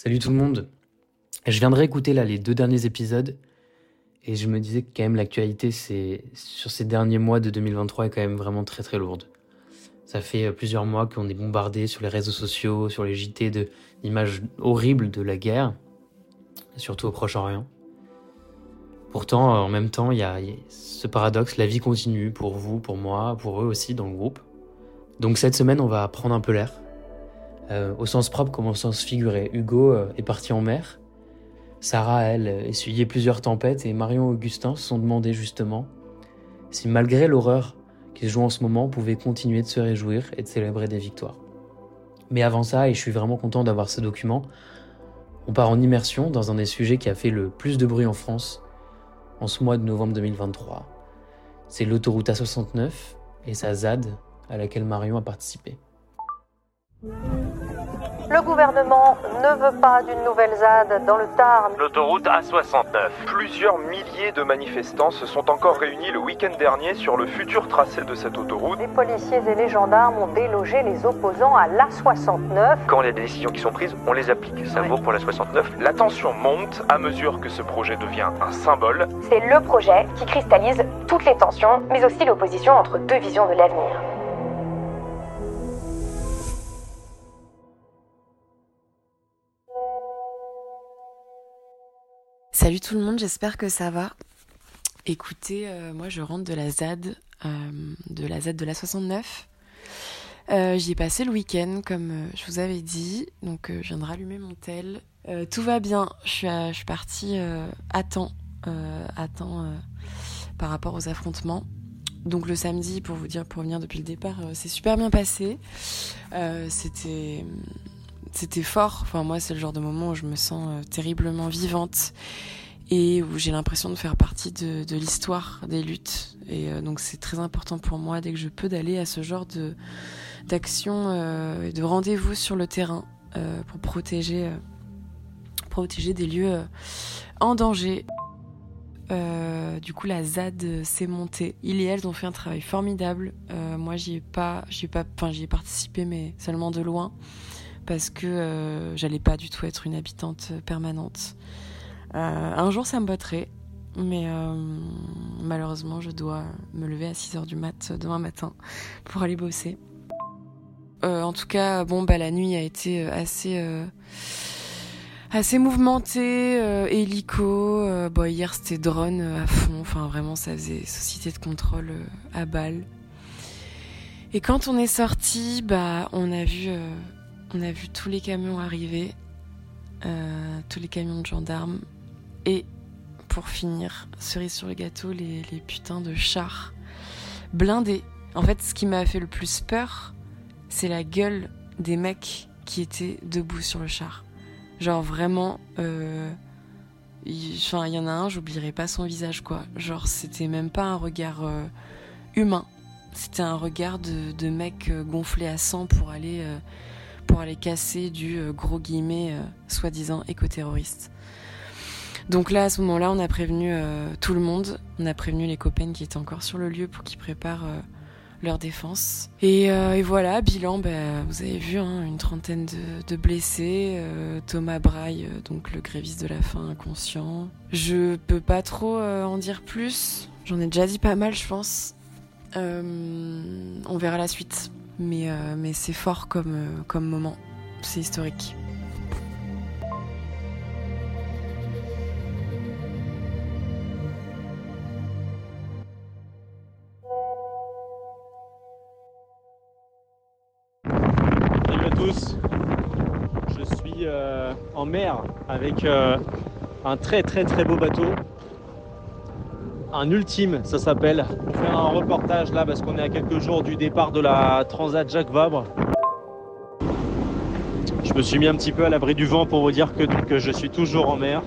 Salut tout le monde. Je viens de réécouter là les deux derniers épisodes et je me disais que quand même l'actualité c'est sur ces derniers mois de 2023 est quand même vraiment très très lourde. Ça fait euh, plusieurs mois qu'on est bombardé sur les réseaux sociaux, sur les JT d'images horribles de la guerre, surtout au Proche-Orient. Pourtant, en même temps, il y, a ce paradoxe, la vie continue pour vous, pour moi, pour eux aussi dans le groupe. Donc cette semaine, on va prendre un peu l'air, euh, au sens propre comme au sens figuré. Hugo euh, est parti en mer. Sarah, elle, essuyait plusieurs tempêtes et Marion et Augustin se sont demandé justement si malgré l'horreur qui se joue en ce moment, on pouvait continuer de se réjouir et de célébrer des victoires. Mais avant ça, et je suis vraiment content d'avoir ce document, on part en immersion dans un des sujets qui a fait le plus de bruit en France en ce mois de novembre 2023. C'est l'autoroute A69 et sa ZAD à laquelle Marion a participé. Le gouvernement ne veut pas d'une nouvelle ZAD dans le Tarn. L'autoroute A69. Plusieurs milliers de manifestants se sont encore réunis le week-end dernier sur le futur tracé de cette autoroute. Les policiers et les gendarmes ont délogé les opposants à l'A69. Quand il y a des décisions qui sont prises, on les applique. Ça vaut pour la 69. La tension monte à mesure que ce projet devient un symbole. C'est le projet qui cristallise toutes les tensions, mais aussi l'opposition entre deux visions de l'avenir. Salut tout le monde, j'espère que ça va. Écoutez, euh, moi je rentre de la ZAD, euh, de la ZAD de la 69. Euh, J'y ai passé le week-end, comme je vous avais dit. Donc je viens de rallumer mon tel. tout va bien, je suis, je suis partie à temps, à temps par rapport aux affrontements. Donc le samedi, pour vous dire, pour venir depuis le départ, c'est super bien passé. C'était c'était fort. Enfin, moi, c'est le genre de moment où je me sens euh, terriblement vivante et où j'ai l'impression de faire partie de, l'histoire des luttes. Et euh, donc, c'est très important pour moi, dès que je peux, d'aller à ce genre de d'action euh, et de rendez-vous sur le terrain pour protéger, protéger des lieux en danger. du coup, la ZAD s'est montée. Il et elles ont fait un travail formidable. moi, j'y ai pas, j'y ai pas, enfin, j'y ai participé, mais seulement de loin parce que euh, j'allais pas du tout être une habitante permanente. Euh, un jour, ça me botterait, mais euh, malheureusement, je dois me lever à 6h du mat demain matin pour aller bosser. en tout cas, bon, bah, la nuit a été assez assez mouvementée, hélico. bon, hier c'était drone à fond. Enfin, vraiment, ça faisait société de contrôle à balle. Et quand on est sorti, bah, on a vu on a vu tous les camions arriver, euh, tous les camions de gendarmes, et pour finir, cerise sur le gâteau, les, putains de chars blindés. En fait, ce qui m'a fait le plus peur, c'est la gueule des mecs qui étaient debout sur le char. Genre vraiment, euh, enfin, il y en a un, j'oublierai pas son visage, quoi. Genre, c'était même pas un regard euh, humain. C'était un regard de, de mec gonflé à sang pour aller pour aller casser du euh, gros guillemet euh, soi-disant éco-terroriste. Donc là, à ce moment-là, on a prévenu euh, tout le monde. On a prévenu les copains qui étaient encore sur le lieu pour qu'ils préparent leur défense. Et, voilà, bilan, bah, vous avez vu, hein, une trentaine de, blessés. Thomas Braille, donc le gréviste de la faim inconscient. Je peux pas trop en dire plus. J'en ai déjà dit pas mal, je pense. on verra la suite mais, euh, mais c'est fort comme, euh, comme moment. C'est historique. Salut à tous, je suis euh, en mer avec un très très très beau bateau un ultime, ça s'appelle. On fait un reportage là parce qu'on est à quelques jours du départ de la Transat Jacques Vabre. Je me suis mis un petit peu à l'abri du vent pour vous dire que, je suis toujours en mer.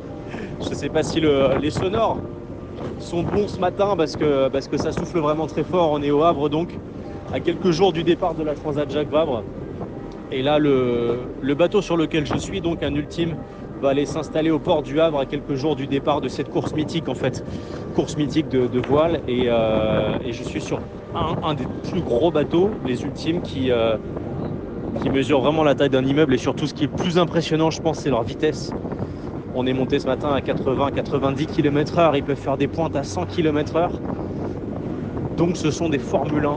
je ne sais pas si les sonores sont bons ce matin parce que, parce que ça souffle vraiment très fort. On est au Havre donc, à quelques jours du départ de la Transat Jacques Vabre. Et là, le bateau sur lequel je suis, donc un ultime, va aller s'installer au port du Havre à quelques jours du départ de cette course mythique en fait, course mythique de, voile euh, et, je suis sur un, des plus gros bateaux, les ultimes qui, euh, qui mesurent vraiment la taille d'un immeuble et surtout ce qui est plus impressionnant, je pense, c'est leur vitesse. On est monté ce matin à 80-90 km/h, ils peuvent faire des pointes à 100 km/h. Donc ce sont des Formule 1,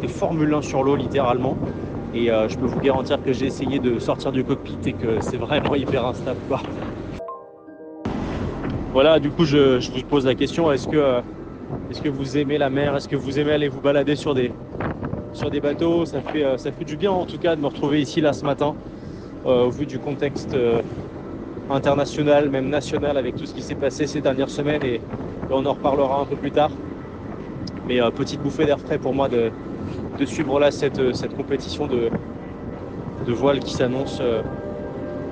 des Formule 1 sur l'eau littéralement. Et euh, je peux vous garantir que j'ai essayé de sortir du cockpit et que c'est vraiment hyper instable. Quoi. Voilà, du coup je, vous pose la question, est-ce que, euh, est que vous aimez la mer? Est-ce que vous aimez aller vous balader sur des, sur des bateaux? Ça fait, euh, ça fait du bien en tout cas de me retrouver ici là ce matin, au vu du contexte international, même national, avec tout ce qui s'est passé ces dernières semaines et on en reparlera un peu plus tard. Mais petite bouffée d'air frais pour moi de, de suivre là cette, cette compétition de, de voile qui s'annonce euh,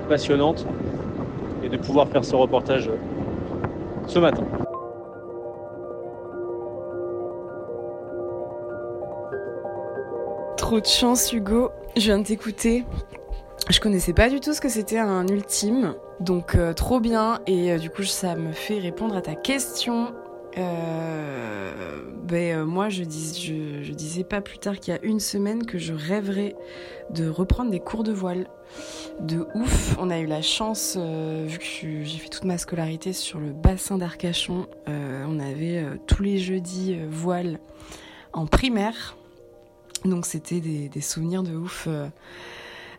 passionnante et de pouvoir faire ce reportage euh, ce matin. Trop de chance Hugo, je viens de t'écouter. Je connaissais pas du tout ce que c'était un ultime, donc euh, trop bien et euh, du coup ça me fait répondre à ta question euh, ben, euh, moi, je, dis, je, disais pas plus tard qu'il y a une semaine que je rêverais de reprendre des cours de voile. De ouf, on a eu la chance, euh, vu que j'ai fait toute ma scolarité sur le bassin d'Arcachon, euh, on avait tous les jeudis voile en primaire. Donc c'était des, des, souvenirs de ouf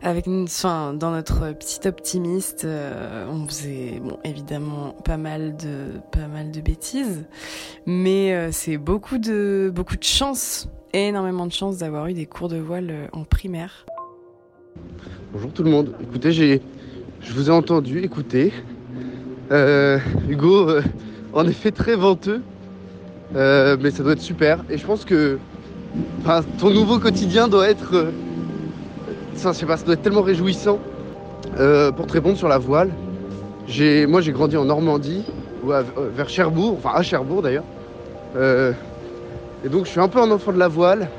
avec enfin, dans notre petit optimiste, euh, on faisait bon évidemment pas mal de pas mal de bêtises, mais euh, c'est beaucoup de beaucoup de chance, énormément de chance d'avoir eu des cours de voile euh, en primaire. Bonjour tout le monde. Écoutez, j'ai je vous ai entendu écouter euh, Hugo en effet très venteux. mais ça doit être super et je pense que ton nouveau quotidien doit être ça, pas, doit être tellement réjouissant. Euh, pour te répondre sur la voile, moi j'ai grandi en Normandie, ou à, vers Cherbourg, enfin à Cherbourg d'ailleurs. Euh, et donc je suis un peu un enfant de la voile,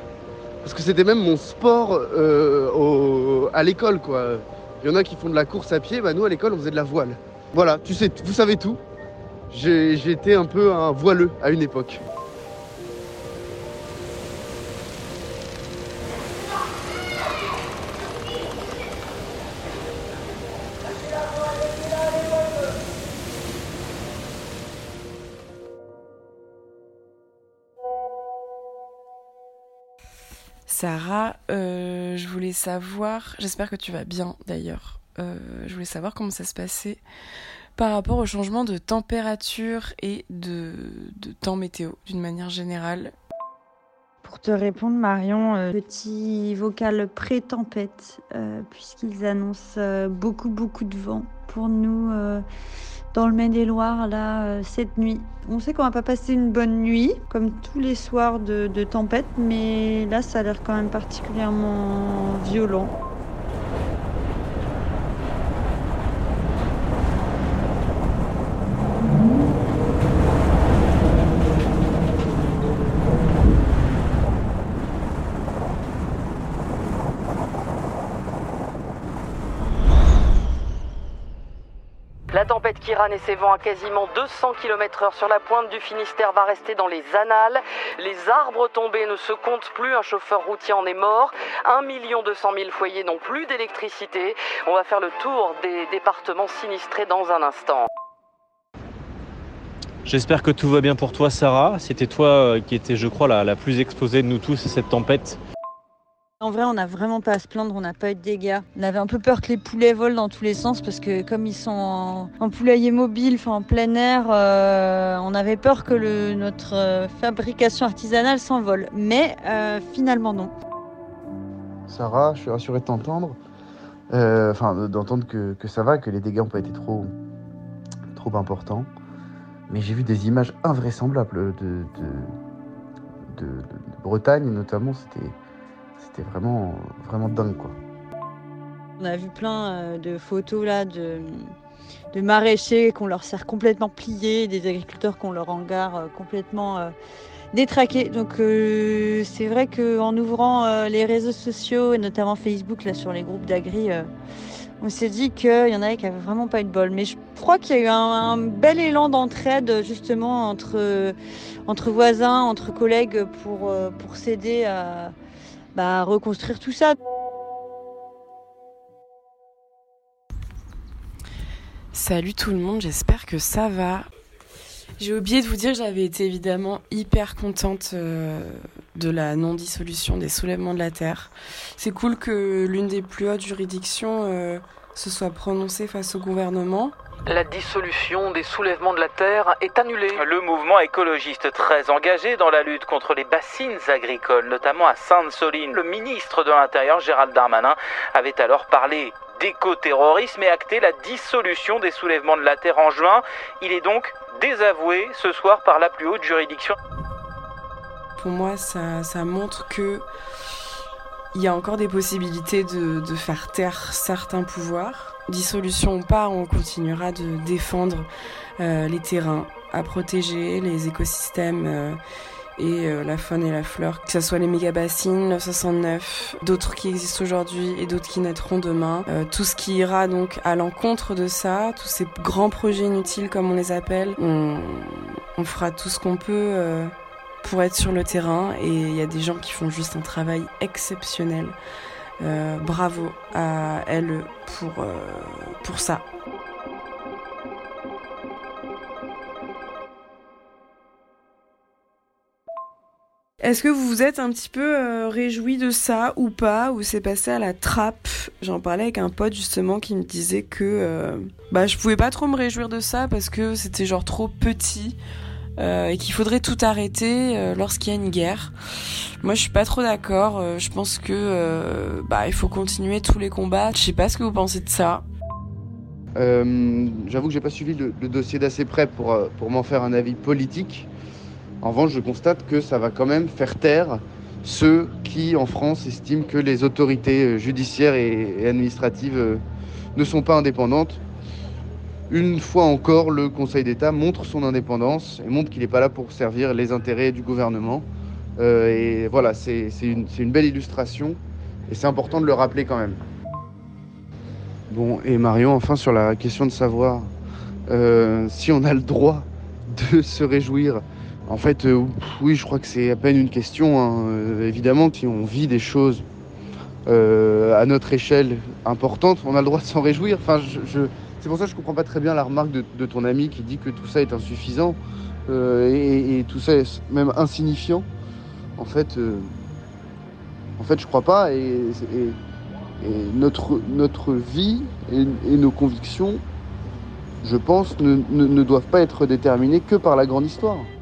parce que c'était même mon sport euh, à l'école. Il y en a qui font de la course à pied, bah nous à l'école on faisait de la voile. Voilà, tu sais, vous savez tout. Été un peu un voileux à une époque. Sarah, euh, je voulais savoir, j'espère que tu vas bien d'ailleurs, euh, je voulais savoir comment ça se passait par rapport au changement de température et de, temps météo d'une manière générale. Pour te répondre Marion, euh, petit vocal pré-tempête, puisqu'ils annoncent beaucoup beaucoup de vent pour nous dans le Maine-et-Loire là euh, cette nuit. On sait qu'on va pas passer une bonne nuit comme tous les soirs de, de tempête, mais là ça a l'air quand même particulièrement violent. La tempête Kiran et ses vents à quasiment 200 km/h sur la pointe du Finistère va rester dans les annales. Les arbres tombés ne se comptent plus. Un chauffeur routier en est mort. 1 200 000 foyers n'ont plus d'électricité. On va faire le tour des départements sinistrés dans un instant. J'espère que tout va bien pour toi, Sarah. C'était toi qui étais, je crois, la plus exposée de nous tous à cette tempête. En vrai, on n'a vraiment pas à se plaindre, on n'a pas eu de dégâts. On avait un peu peur que les poulets volent dans tous les sens parce que comme ils sont en, poulailler mobile, en plein air, euh, on avait peur que notre euh, fabrication artisanale s'envole. Mais euh, finalement non. Sarah, je suis rassuré de t'entendre. Enfin, d'entendre que, que, ça va, que les dégâts n'ont pas été trop, trop importants. Mais j'ai vu des images invraisemblables de, de, de, de Bretagne, notamment. C'était c'était vraiment, vraiment dingue quoi. On a vu plein euh, de photos là de, de maraîchers qu'on leur sert complètement pliés, des agriculteurs qu'on leur hangar euh, complètement euh, détraqués. Donc c'est vrai qu'en ouvrant les réseaux sociaux et notamment Facebook là sur les groupes d'agri, on s'est dit qu'il y en avait qui avaient vraiment pas eu de bol. Mais je crois qu'il y a eu un, un bel élan d'entraide justement entre, entre voisins, entre collègues pour, pour s'aider à bah, reconstruire tout ça. Salut tout le monde, j'espère que ça va. J'ai oublié de vous dire que j'avais été évidemment hyper contente euh, de la non-dissolution des soulèvements de la Terre. C'est cool que l'une des plus hautes juridictions euh, se soit prononcée face au gouvernement. La dissolution des soulèvements de la Terre est annulée. Le mouvement écologiste très engagé dans la lutte contre les bassines agricoles, notamment à Sainte-Soline, le ministre de l'Intérieur Gérald Darmanin avait alors parlé d'éco-terrorisme et acté la dissolution des soulèvements de la Terre en juin. Il est donc désavoué ce soir par la plus haute juridiction. Pour moi, ça, ça montre que il y a encore des possibilités de, faire taire certains pouvoirs. Dissolution ou pas, on continuera de défendre euh, les terrains à protéger, les écosystèmes euh, et euh, la faune et la fleur, que ce soit les méga-bassines, 969, d'autres qui existent aujourd'hui et d'autres qui naîtront demain. Tout ce qui ira donc à l'encontre de ça, tous ces grands projets inutiles comme on les appelle, on, fera tout ce qu'on peut pour être sur le terrain et il y a des gens qui font juste un travail exceptionnel. Euh, bravo à elle pour, euh, pour ça. Est-ce que vous vous êtes un petit peu euh, réjoui de ça ou pas Ou c'est passé à la trappe? J'en parlais avec un pote justement qui me disait que bah, je pouvais pas trop me réjouir de ça parce que c'était genre trop petit euh, et qu'il faudrait tout arrêter euh, lorsqu'il y a une guerre. Moi je suis pas trop d'accord. Euh, je pense que bah, il faut continuer tous les combats. Je sais pas ce que vous pensez de ça. J'avoue que j'ai pas suivi le, le dossier d'assez près pour, pour m'en faire un avis politique. En revanche, je constate que ça va quand même faire taire ceux qui, en France, estiment que les autorités judiciaires et, administratives ne sont pas indépendantes. Une fois encore, le Conseil d'État montre son indépendance et montre qu'il n'est pas là pour servir les intérêts du gouvernement. Euh, et voilà, c'est une, une belle illustration et c'est important de le rappeler quand même. Bon, et Marion, enfin sur la question de savoir euh, si on a le droit de se réjouir. En fait, euh, oui, je crois que c'est à peine une question. hein. Évidemment, si on vit des choses à notre échelle importantes, on a le droit de s'en réjouir. Enfin, je- c'est pour ça que je comprends pas très bien la remarque de, ton ami qui dit que tout ça est insuffisant euh, et, tout ça est même insignifiant. En fait, euh, en je crois pas. Et, notre, vie et, nos convictions, je pense, ne, ne- ne doivent pas être déterminées que par la grande histoire.